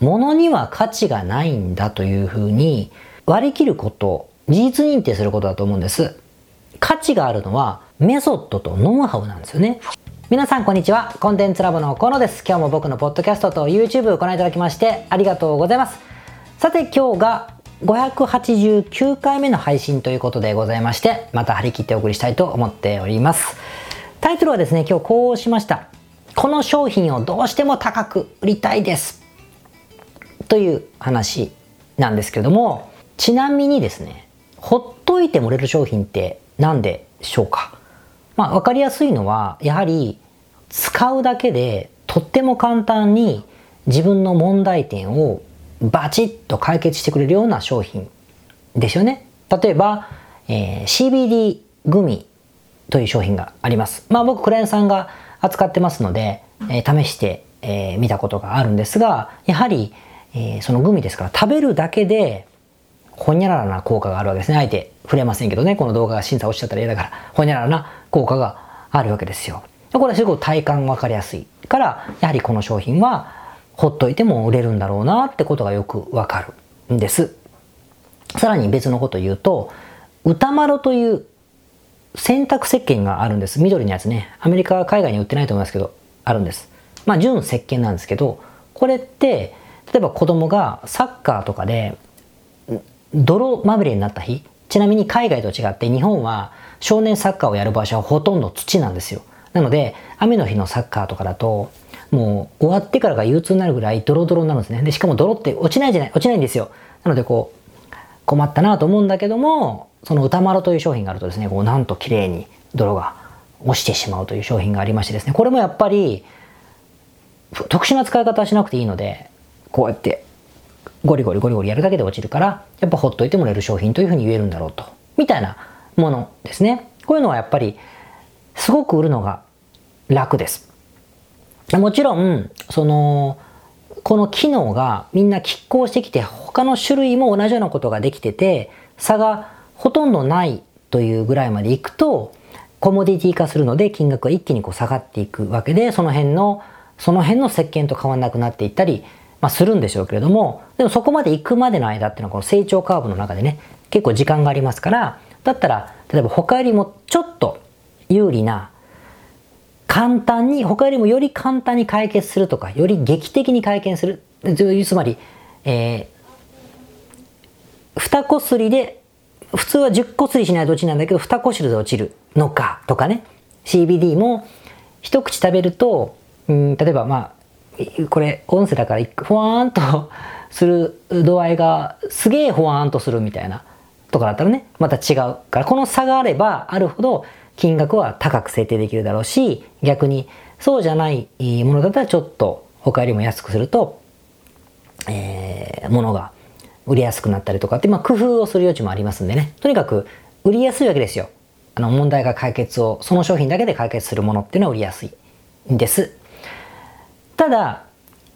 物には価値がないんだというふうに割り切ること事実認定することだと思うんです。価値があるのはメソッドとノウハウなんですよね。皆さんこんにちは。コンテンツラボの河野です。今日も僕のポッドキャストと YouTube をご覧いただきましてありがとうございます。さて今日が589回目の配信ということでございましてまた張り切ってお送りしたいと思っております。タイトルはですね今日こうしました。この商品をどうしても高く売りたいです。という話なんですけれどもちなみにですねほっといても売れる商品って何でしょうか？まあ分かりやすいのはやはり使うだけでとっても簡単に自分の問題点をバチッと解決してくれるような商品ですよね。例えば、えー、CBD グミという商品があります。まあ僕クライアントさんが扱ってますので、えー、試してみ、えー、たことがあるんですが、やはり、えー、そのグミですから食べるだけでほにゃららな効果があるわけですね。あえて触れませんけどね、この動画が審査落ちちゃったら嫌だから、ほにゃららな効果があるわけですよ。これはすごく体感わかりやすいから、やはりこの商品はほっといても売れるんだろうなってことがよくわかるんです。さらに別のこと言うと、歌丸という洗濯石鹸があるんです。緑のやつね。アメリカは、海外に売ってないと思いますけど、あるんです。まあ、純石鹸なんですけど、これって、例えば子供がサッカーとかで泥まみれになった日、ちなみに海外と違って日本は少年サッカーをやる場所はほとんど土なんですよ。なので、雨の日のサッカーとかだと、もう終わってからが憂鬱になるぐらいドロドロになるんですね。で、しかも泥って落ちないじゃない、落ちないんですよ。なのでこう、困ったなと思うんだけども、その歌丸という商品があるとですね、こうなんと綺麗に泥が落ちてしまうという商品がありましてですね、これもやっぱり特殊な使い方はしなくていいので、こうやってゴリゴリゴリゴリやるだけで落ちるから、やっぱほっといてもらえる商品というふうに言えるんだろうと。みたいなものですね。こういうのはやっぱりすごく売るのが楽です。もちろん、その、この機能がみんな拮抗してきて他の種類も同じようなことができてて差がほとんどないというぐらいまでいくとコモディティ化するので金額が一気にこう下がっていくわけでその辺のその辺の石鹸と変わらなくなっていったり、まあ、するんでしょうけれどもでもそこまで行くまでの間っていうのはこの成長カーブの中でね結構時間がありますからだったら例えば他よりもちょっと有利な簡単に、他よりもより簡単に解決するとか、より劇的に解決する。つまり、えー、二こすりで、普通は10こすりしないと落ちないんだけど、二こすりで落ちるのかとかね。CBD も一口食べると、うん、例えばまあ、これ音声だからふわーんと する度合いがすげえふわーんとするみたいなとかだったらね、また違うから、この差があればあるほど金額は高く設定できるだろうし、逆にそうじゃないものだったらちょっと他よりも安くすると、えー、物が売りやすくなったりとかって、まあ、工夫をする余地もありますんでね。とにかく売りやすいわけですよ。あの問題が解決を、その商品だけで解決するものっていうのは売りやすいんです。ただ、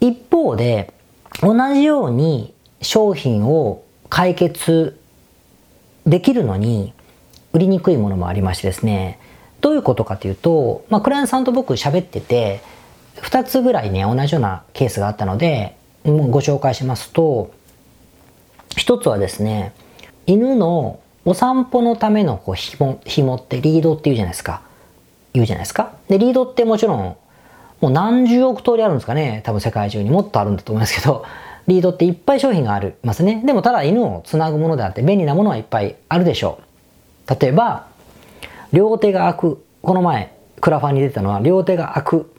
一方で、同じように商品を解決できるのに、売りにくいものもありましてですね、どういうことかというと、まあ、クライアントさんと僕喋ってて、2つぐらいね、同じようなケースがあったので、ご紹介しますと、1つはですね、犬のお散歩のためのこう紐紐ってリードって言うじゃないですか。言うじゃないですか。で、リードってもちろん、もう何十億通りあるんですかね。多分世界中にもっとあるんだと思いますけど、リードっていっぱい商品がありますね。でもただ犬をつなぐものであって便利なものはいっぱいあるでしょう。例えば、両手が開く。この前、クラファンに出たのは、両手が開く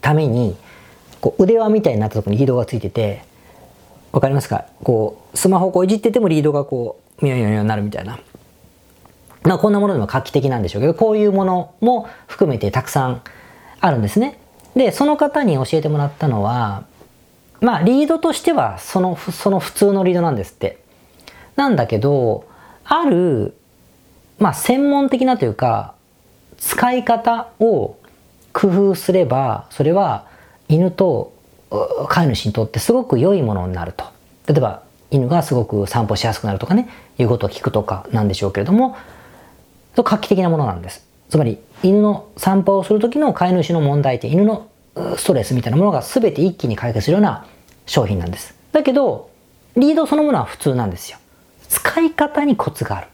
ために、こう腕輪みたいになったところにリードがついてて、わかりますか？こう、スマホをこういじっててもリードがこう、ミヨミヨミヨになるみたいな。まあこんなものでも画期的なんでしょうけど、こういうものも含めてたくさんあるんですね。で、その方に教えてもらったのは、まあリードとしてはその、その普通のリードなんですって。なんだけど、ある、まあ、専門的なというか、使い方を工夫すれば、それは犬と飼い主にとってすごく良いものになると。例えば、犬がすごく散歩しやすくなるとかね、いうことを聞くとかなんでしょうけれども、画期的なものなんです。つまり、犬の散歩をする時の飼い主の問題点、犬のストレスみたいなものが全て一気に解決するような商品なんです。だけど、リードそのものは普通なんですよ。使い方にコツがある。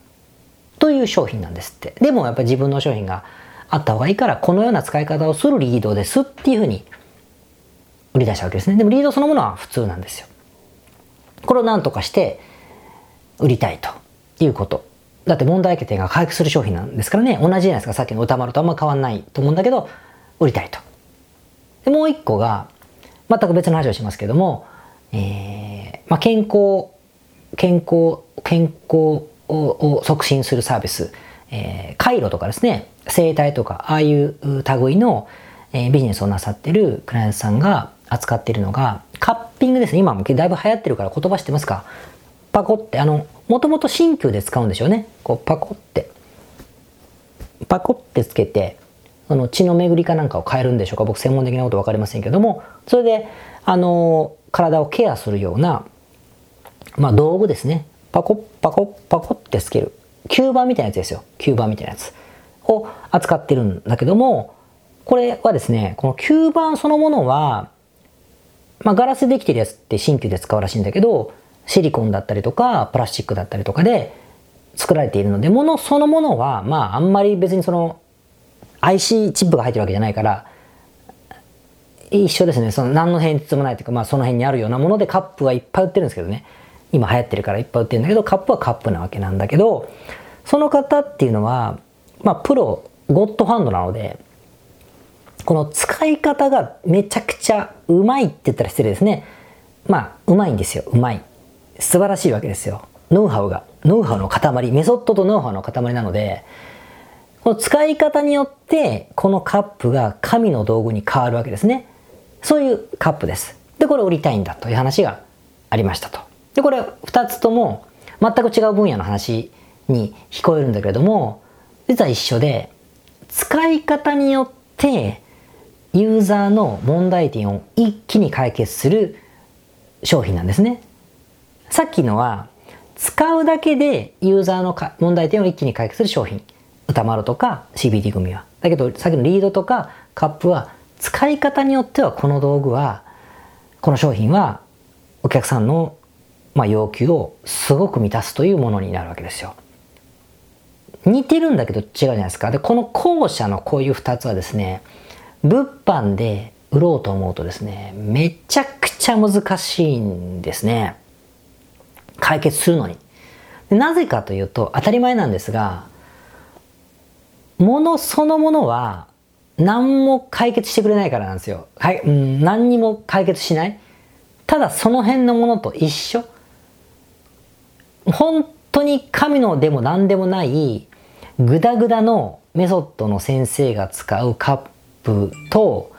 という商品なんですって。でもやっぱり自分の商品があった方がいいから、このような使い方をするリードですっていうふうに売り出したわけですね。でもリードそのものは普通なんですよ。これを何とかして売りたいということ。だって問題点が回復する商品なんですからね。同じじゃないですか。さっきの歌丸とあんま変わんないと思うんだけど、売りたいと。でもう一個が、全く別の話をしますけども、えー、まあ、健康、健康、健康を促進するサービス、えー、回路とかですね、生態とか、ああいう類の、えー、ビジネスをなさってるクライアントさんが扱っているのが、カッピングですね。今もだいぶ流行ってるから言葉知ってますか？パコって、あの、もともと新旧で使うんでしょうね。こう、パコって。パコってつけて、その血の巡りかなんかを変えるんでしょうか僕専門的なこと分かりませんけども、それで、あの、体をケアするような、まあ道具ですね。パコッパコッパコってつける。吸盤みたいなやつですよ。吸盤みたいなやつを扱ってるんだけども、これはですね、この吸盤そのものは、まあガラスでできてるやつって新旧で使うらしいんだけど、シリコンだったりとか、プラスチックだったりとかで作られているので、ものそのものは、まああんまり別にその IC チップが入ってるわけじゃないから、一緒ですね。その何の変哲もないというか、まあその辺にあるようなものでカップはいっぱい売ってるんですけどね。今流行ってるからいっぱい売ってるんだけど、カップはカップなわけなんだけど、その方っていうのは、まあプロ、ゴッドハンドなので、この使い方がめちゃくちゃうまいって言ったら失礼ですね。まあ、うまいんですよ。うまい。素晴らしいわけですよ。ノウハウが。ノウハウの塊。メソッドとノウハウの塊なので、この使い方によって、このカップが神の道具に変わるわけですね。そういうカップです。で、これ売りたいんだという話がありましたと。で、これ2つとも全く違う分野の話に聞こえるんだけれども、実は一緒で、使い方によってユーザーの問題点を一気に解決する商品なんですね。さっきのは使うだけでユーザーの問題点を一気に解決する商品。歌丸とか CBD 組は。だけどさっきのリードとかカップは使い方によってはこの道具はこの商品はお客さんのまあ要求をすごく満たすというものになるわけですよ。似てるんだけど違うじゃないですか。で、この後者のこういう2つはですね、物販で売ろうと思うとですね、めちゃくちゃ難しいんですね。解決するのに。なぜかというと、当たり前なんですが、ものそのものは何も解決してくれないからなんですよ。はい、うん、何にも解決しない。ただその辺のものと一緒。本当に神のでも何でもないグダグダのメソッドの先生が使うカップと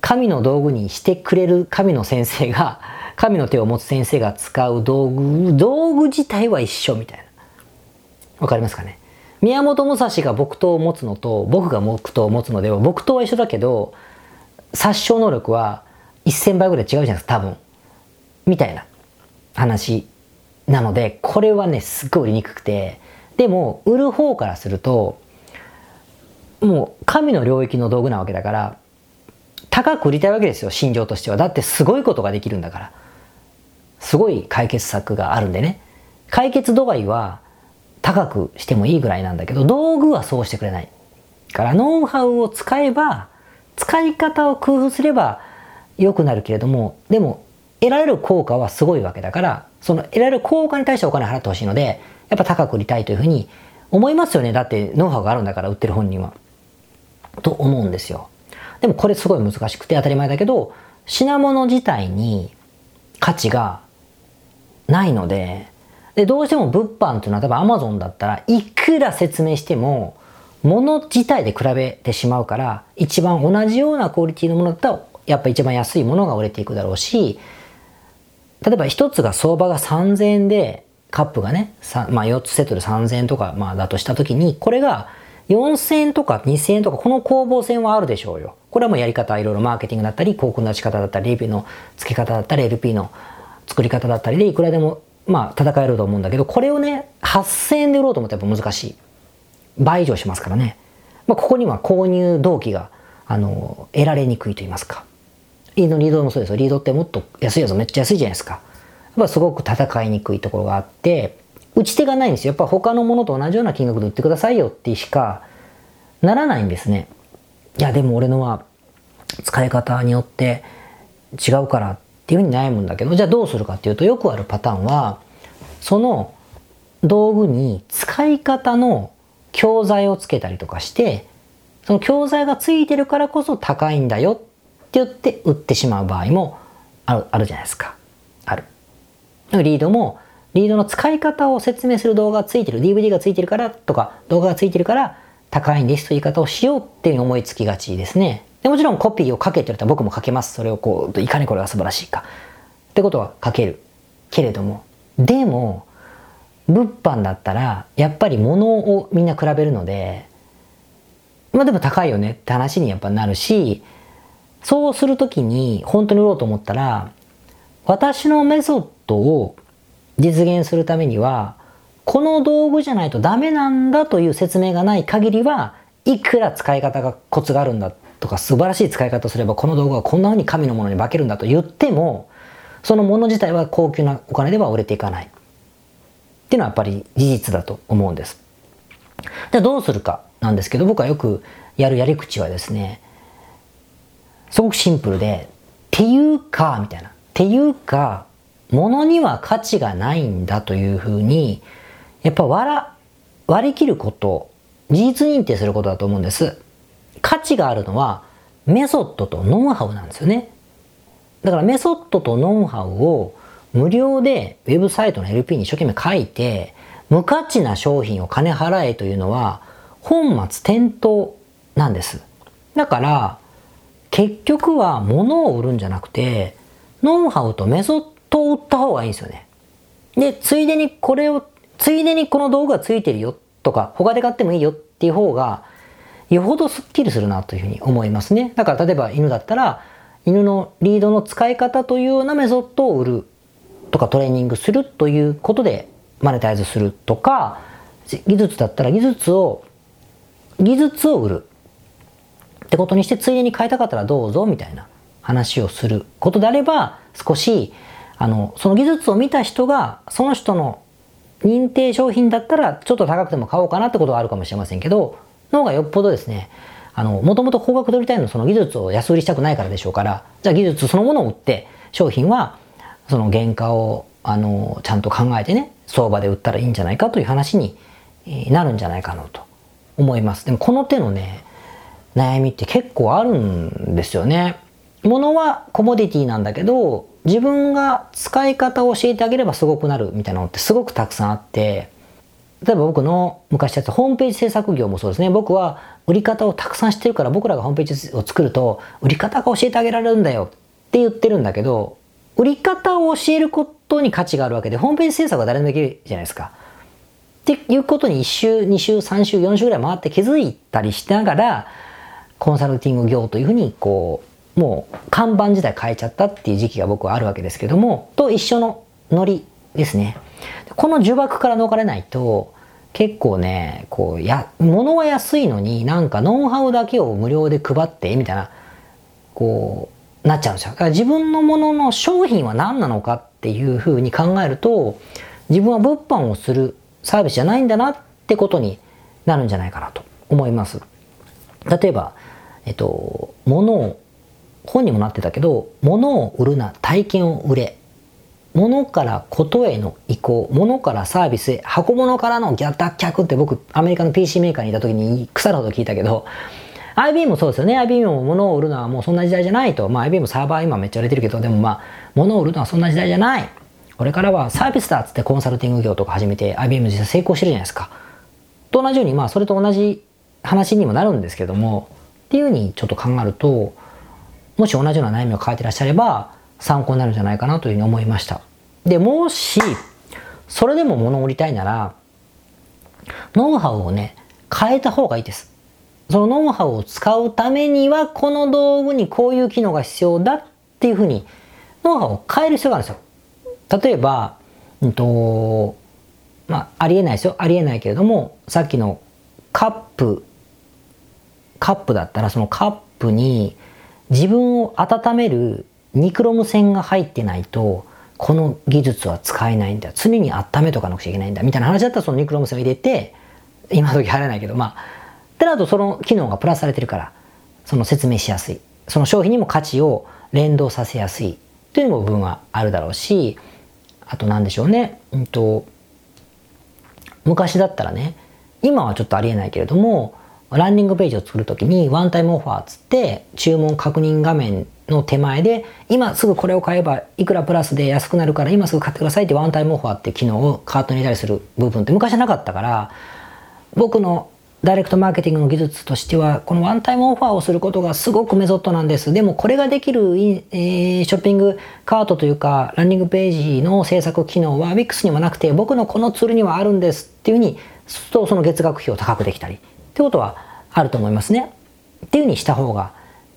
神の道具にしてくれる神の先生が神の手を持つ先生が使う道具道具自体は一緒みたいなわかりますかね？宮本武蔵が木刀を持つのと僕が木刀を持つのでは木刀は一緒だけど殺傷能力は1000倍ぐらい違うじゃないですか多分みたいな話なのでこれはねすっごい売りにくくてでも売る方からするともう神の領域の道具なわけだから、高く売りたいわけですよ、心情としては。だってすごいことができるんだから。すごい解決策があるんでね。解決度合いは高くしてもいいぐらいなんだけど、道具はそうしてくれない。から、ノウハウを使えば、使い方を工夫すれば良くなるけれども、でも、得られる効果はすごいわけだから、その得られる効果に対してお金払ってほしいので、やっぱ高く売りたいというふうに思いますよね。だってノウハウがあるんだから売ってる本人は。と思うんですよ。でもこれすごい難しくて当たり前だけど、品物自体に価値がないので、で、どうしても物販っていうのは多分 Amazon だったらいくら説明しても、物自体で比べてしまうから、一番同じようなクオリティのものだったら、やっぱ一番安いものが売れていくだろうし、例えば一つが相場が3000円で、カップがね、まあ4つセットで3000円とか、まあだとしたときに、これが4000円とか2000円とかこの攻防戦はあるでしょうよ。これはもうやり方いろいろマーケティングだったり、広告の出し方だったり、レビューの付け方だったり、LP の作り方だったりでいくらでもまあ戦えると思うんだけど、これをね、8000円で売ろうと思ったらやっぱ難しい。倍以上しますからね。まあ、ここには購入動機が、あの、得られにくいと言いますか。リード、リードもそうですよ。リードってもっと安いやつめっちゃ安いじゃないですか。やっぱすごく戦いにくいところがあって、打ち手がないんですよ。やっぱ他のものと同じような金額で売ってくださいよってしかならないんですね。いや、でも俺のは使い方によって違うからっっていうふうに悩むんだけど、じゃあどうするかっていうとよくあるパターンは、その道具に使い方の教材をつけたりとかして、その教材がついてるからこそ高いんだよって言って売ってしまう場合もあるあるじゃないですか。ある。リードも、リードの使い方を説明する動画がついてる、DVD がついてるからとか、動画がついてるから高いんですという言い方をしようっていうに思いつきがちですね。でもちろんコピーを書けって言われたら僕も書けます。それをこう、いかにこれが素晴らしいか。ってことは書ける。けれども、でも、物販だったら、やっぱり物をみんな比べるので、まあでも高いよねって話にやっぱなるし、そうするときに本当に売ろうと思ったら、私のメソッドを実現するためには、この道具じゃないとダメなんだという説明がない限りは、いくら使い方がコツがあるんだっとか素晴らしい使い方をすればこの道具はこんな風に神のものに化けるんだと言っても、そのもの自体は高級なお金では売れていかない。っていうのはやっぱり事実だと思うんです。じゃあどうするかなんですけど、僕はよくやるやり口はですね、すごくシンプルで、っていうか、みたいな。っていうか、ものには価値がないんだというふうに、やっぱ割割り切ること、事実認定することだと思うんです。価値があるのは、メソッドとノウハウなんですよね。だからメソッドとノウハウを無料でウェブサイトの LP に一生懸命書いて、無価値な商品を金払えというのは本末転倒なんです。だから、結局は物を売るんじゃなくて、ノウハウとメソッドを売った方がいいんですよね。で、ついでにこれを、ついでにこの道具がついてるよとか、他で買ってもいいよっていう方が、よほどスッキリするなというふうに思いますね。だから例えば犬だったら、犬のリードの使い方というようなメソッドを売るとかトレーニングするということでマネタイズするとか、技術だったら技術を、技術を売るってことにして、ついでに買いたかったらどうぞみたいな話をすることであれば、少し、あの、その技術を見た人が、その人の認定商品だったら、ちょっと高くても買おうかなってことがあるかもしれませんけど、の方がよっぽどですね、あの、もともと高額取りたいのその技術を安売りしたくないからでしょうから、じゃあ技術そのものを売って、商品は、その原価を、あの、ちゃんと考えてね、相場で売ったらいいんじゃないかという話になるんじゃないかなと思います。でもこの手のね、悩みって結構あるんですよね。物はコモディティなんだけど、自分が使い方を教えてあげればすごくなるみたいなのってすごくたくさんあって、例えば僕の昔やったホームページ制作業もそうですね。僕は売り方をたくさん知ってるから僕らがホームページを作ると売り方が教えてあげられるんだよって言ってるんだけど、売り方を教えることに価値があるわけで、ホームページ制作は誰でもできるじゃないですか。っていうことに1週、2週、3週、4週ぐらい回って気づいたりしながら、コンサルティング業というふうに、こう、もう看板自体変えちゃったっていう時期が僕はあるわけですけども、と一緒のノリですね。この呪縛から逃れないと、結構ね、こう、や、物は安いのになんかノウハウだけを無料で配って、みたいな、こう、なっちゃうんですよ。だから自分のものの商品は何なのかっていうふうに考えると、自分は物販をするサービスじゃないんだなってことになるんじゃないかなと思います。例えば、えっと、物を、本にもなってたけど、物を売るな、体験を売れ。物からことへの移行、物からサービスへ、箱物からの脱却って僕、アメリカの PC メーカーにいた時に腐るほど聞いたけど、IBM もそうですよね。IBM も物を売るのはもうそんな時代じゃないと。まあ IBM サーバー今めっちゃ売れてるけど、でもまあ、物を売るのはそんな時代じゃない。これからはサービスだっつってコンサルティング業とか始めて IBM 実際成功してるじゃないですか。と同じように、まあそれと同じ話にもなるんですけども、っていうふうにちょっと考えると、もし同じような悩みを抱えてらっしゃれば参考になるんじゃないかなというふうに思いました。で、もし、それでも物を売りたいなら、ノウハウをね、変えた方がいいです。そのノウハウを使うためには、この道具にこういう機能が必要だっていうふうに、ノウハウを変える必要があるんですよ。例えば、うんと、まあ、ありえないですよ。ありえないけれども、さっきのカップ、カップだったら、そのカップに自分を温めるニクロム線が入ってないとこの技術は使えないんだ常に温めとかなくちゃいけないんだ。みたいな話だったらそのニクロム線を入れて今時入らないけどまあ。ってなるとその機能がプラスされてるからその説明しやすい。その商品にも価値を連動させやすい。という部分はあるだろうしあと何でしょうね、うんと、昔だったらね今はちょっとありえないけれどもランディングページを作るときにワンタイムオファーっつって注文確認画面の手前で今すぐこれを買えばいくらプラスで安くなるから今すぐ買ってくださいってワンタイムオファーって機能をカートに入れたりする部分って昔なかったから僕のダイレクトマーケティングの技術としてはこのワンタイムオファーをすることがすごくメソッドなんです。でもこれができる、えー、ショッピングカートというかランディングページの制作機能は WIX にはなくて僕のこのツールにはあるんですっていうふうにするとその月額費を高くできたり。ってことはあると思いますね。っていうふうにした方が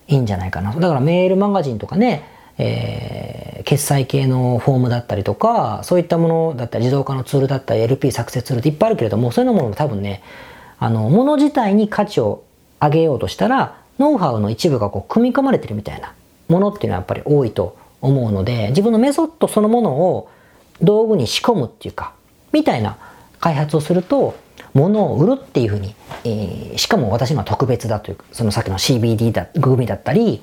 いいんじゃないかな。だからメールマガジンとかね、えー、決済系のフォームだったりとかそういったものだったり自動化のツールだったり LP 作成ツールっていっぱいあるけれどもそういうものも多分ねあの、もの自体に価値を上げようとしたら、ノウハウの一部がこう組み込まれてるみたいなものっていうのはやっぱり多いと思うので、自分のメソッドそのものを道具に仕込むっていうか、みたいな開発をすると、物を売るっていうふうに、えー、しかも私のは特別だというそのさっきの CBD だ、グミだったり、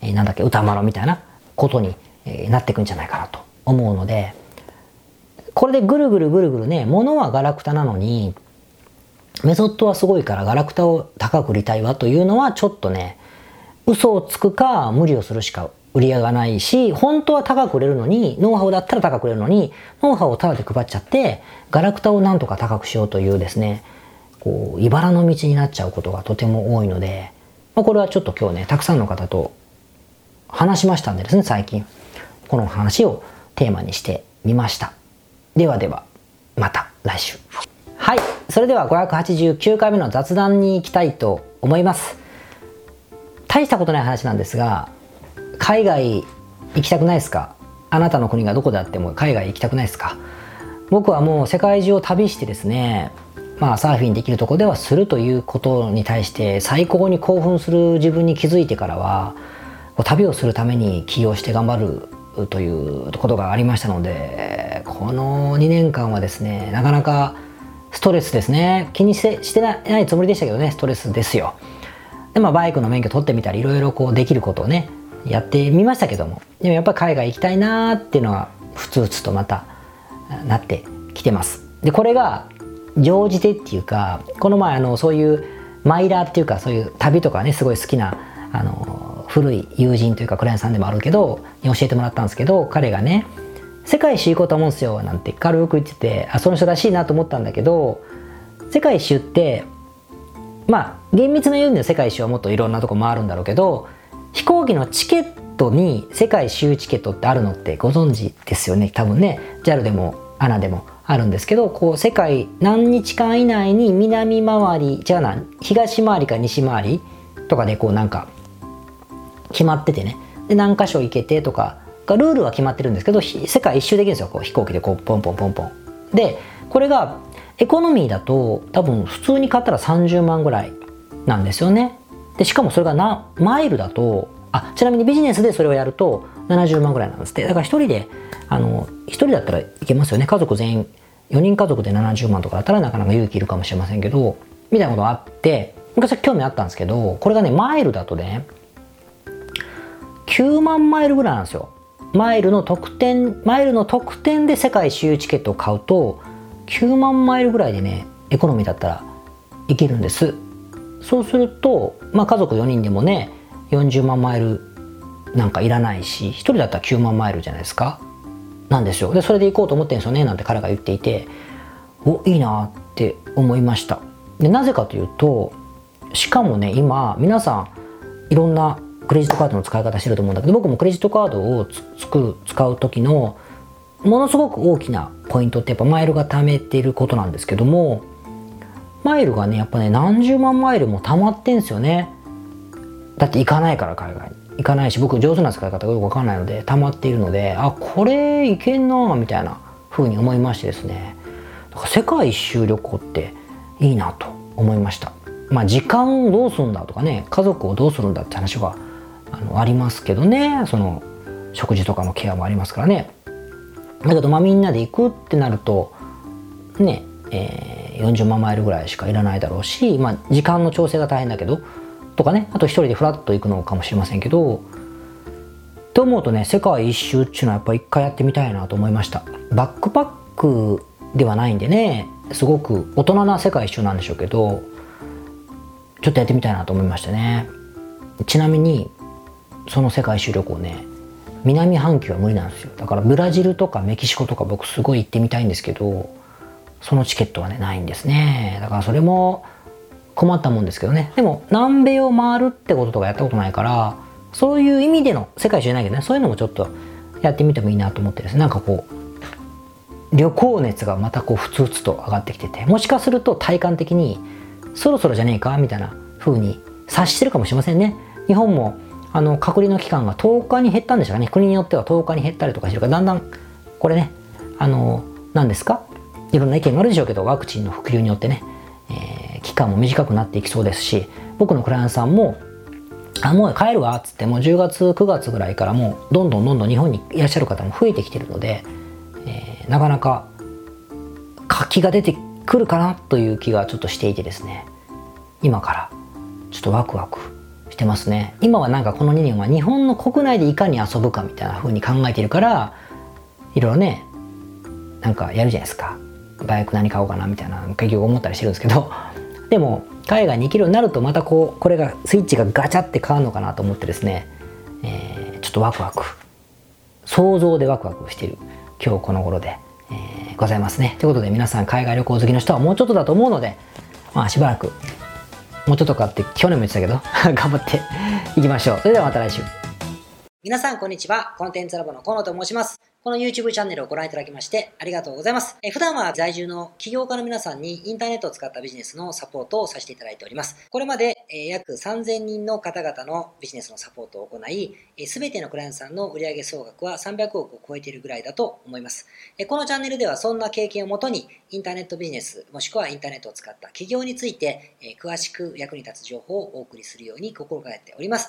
えー、なんだっけ、歌丸みたいなことに、えー、なっていくんじゃないかなと思うので、これでぐるぐるぐるぐるね、物はガラクタなのに、メソッドはすごいからガラクタを高く売りたいわというのはちょっとね、嘘をつくか無理をするしか売り上がないし、本当は高く売れるのに、ノウハウだったら高く売れるのに、ノウハウをタダで配っちゃって、ガラクタをなんとか高くしようというですね、こう、茨の道になっちゃうことがとても多いので、まあ、これはちょっと今日ね、たくさんの方と話しましたんでですね、最近。この話をテーマにしてみました。ではでは、また来週。はいそれでは589回目の雑談に行きたいと思います大したことない話なんですが海外行きたくないですか？あなたの国がどこであっても海外行きたくないですか？僕はもう世界中を旅してですねまあサーフィンできるとこではするということに対して最高に興奮する自分に気づいてからは旅をするために起業して頑張るということがありましたのでこの2年間はですねなかなかストレスですね。気にしてしてないつもりでしたけどねストレスですよ。でまあバイクの免許取ってみたりいろいろこうできることをねやってみましたけども。でもやっぱり海外行きたいなーっていうのはふつふつとまたなってきてます。でこれが乗じてっていうかこの前あのそういうマイラーっていうかそういう旅とかねすごい好きなあの古い友人というかクライアントさんでもあるけどに教えてもらったんですけど彼がね世界一周行こうと思うんですよなんて軽く言っててあその人らしいなと思ったんだけど世界一周ってまあ厳密な言うんで世界一周はもっといろんなとこ回るんだろうけど飛行機のチケットに世界一周チケットってあるのってご存知ですよね？多分ね。JAL でも ANA でもあるんですけどこう世界何日間以内に南回りじゃあな東回りか西回りとかでこうなんか決まっててね。で何箇所行けてとかがルールは決まってるんですけど世界一周できるんですよ。こう飛行機でこうポンポンポンポン。でこれがエコノミーだと多分普通に買ったら30万ぐらいなんですよね。でしかもそれがなマイルだとあちなみにビジネスでそれをやると70万ぐらいなんですって。だから1人であの1人だったらいけますよね。家族全員4人家族で70万とかだったらなかなか勇気いるかもしれませんけどみたいなことがあって昔興味あったんですけどこれがねマイルだとね9万マイルぐらいなんですよ。マイルの特典マイルの特典で世界周遊チケットを買うと9万マイルぐらいでねエコノミーだったらいけるんです。そうすると、まあ、家族4人でもね40万マイルなんかいらないし1人だったら9万マイルじゃないですか。なんですよ。でそれで行こうと思ってんですよねなんて彼が言っていておいいなって思いました。でなぜかというとしかもね今皆さんいろんなクレジットカードの使い方してると思うんだけど僕もクレジットカードを作る使う時のものすごく大きなポイントってやっぱマイルが貯めていることなんですけどもマイルがねやっぱね何十万マイルも貯まってんすよね。だって行かないから海外に。行かないし僕上手な使い方がよくわかんないので溜まっているのであこれいけんなみたいな風に思いましてですね。だから世界一周旅行っていいなと思いました。まあ時間をどうするんだとかね家族をどうするんだって話はあのありますけどね。その食事とかのケアもありますからね。だけどまあみんなで行くってなるとねえー、40万マイルぐらいしかいらないだろうし、まあ、時間の調整が大変だけどとかね。あと一人でフラッと行くのかもしれませんけどと思うとね世界一周っていうのはやっぱ一回やってみたいなと思いました。バックパックではないんでねすごく大人な世界一周なんでしょうけどちょっとやってみたいなと思いましたね。ちなみにその世界一周旅行ね南半球は無理なんですよ。だからブラジルとかメキシコとか僕すごい行ってみたいんですけどそのチケットはねないんですね。だからそれも困ったもんですけどね。でも南米を回るってこととかやったことないからそういう意味での世界一じゃないけどね。そういうのもちょっとやってみてもいいなと思ってですね。なんかこう旅行熱がまたこうふつふつと上がってきててもしかすると体感的にそろそろじゃねえかみたいな風に察してるかもしれませんね。日本もあの隔離の期間が10日に減ったんでしょうかね。国によっては10日に減ったりとかしてるからだんだんこれねあの何ですか？いろんな意見があるでしょうけどワクチンの普及によってね、えー、期間も短くなっていきそうですし僕のクライアントさんもあもう帰るわっつってもう10月9月ぐらいからもうどんどんどんどん日本にいらっしゃる方も増えてきてるので、えー、なかなか活気が出てくるかなという気がちょっとしていてですね。今からちょっとワクワクしてますね。今はなんかこの2年は日本の国内でいかに遊ぶかみたいな風に考えてるからいろいろねなんかやるじゃないですか。バイク何買おうかなみたいな結局思ったりしてるんですけど でも海外に行けるようになるとまたこうこれがスイッチがガチャって変わるのかなと思ってですね、えー、ちょっとワクワク。想像でワクワクしている。今日この頃で、えー、ございますね。ということで皆さん海外旅行好きの人はもうちょっとだと思うのでまあしばらくもうちょっとかって去年も言ってたけど 頑張っていきましょう。それではまた来週。皆さんこんにちは。コンテンツラボの河野と申します。この YouTube チャンネルをご覧いただきましてありがとうございます。え普段は在住の起業家の皆さんにインターネットを使ったビジネスのサポートをさせていただいております。これまで、え約3000人の方々のビジネスのサポートを行い、すべてのクライアントさんの売上総額は300億を超えているぐらいだと思います。えこのチャンネルではそんな経験をもとにインターネットビジネスもしくはインターネットを使った企業についてえ詳しく役に立つ情報をお送りするように心がけております。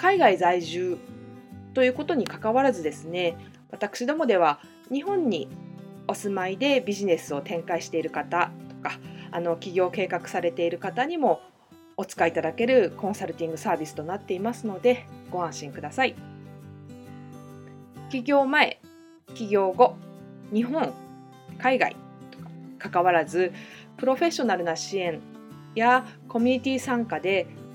海外在住ということにかかわらずですね私どもでは日本にお住まいでビジネスを展開している方とかあの起業計画されている方にもお使いいただけるコンサルティングサービスとなっていますのでご安心ください。起業前起業後日本海外とか関わらずプロフェッショナルな支援やコミュニティ参加で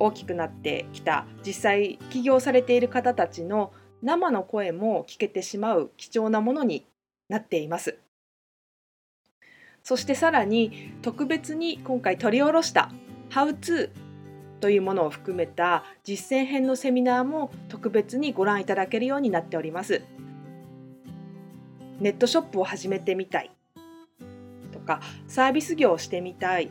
大きくなってきた実際起業されている方たちの生の声も聞けてしまう貴重なものになっています。そしてさらに特別に今回取り下ろした「How to」というものを含めた実践編のセミナーも特別にご覧いただけるようになっております。ネットショップを始めてみたいとかサービス業をしてみたい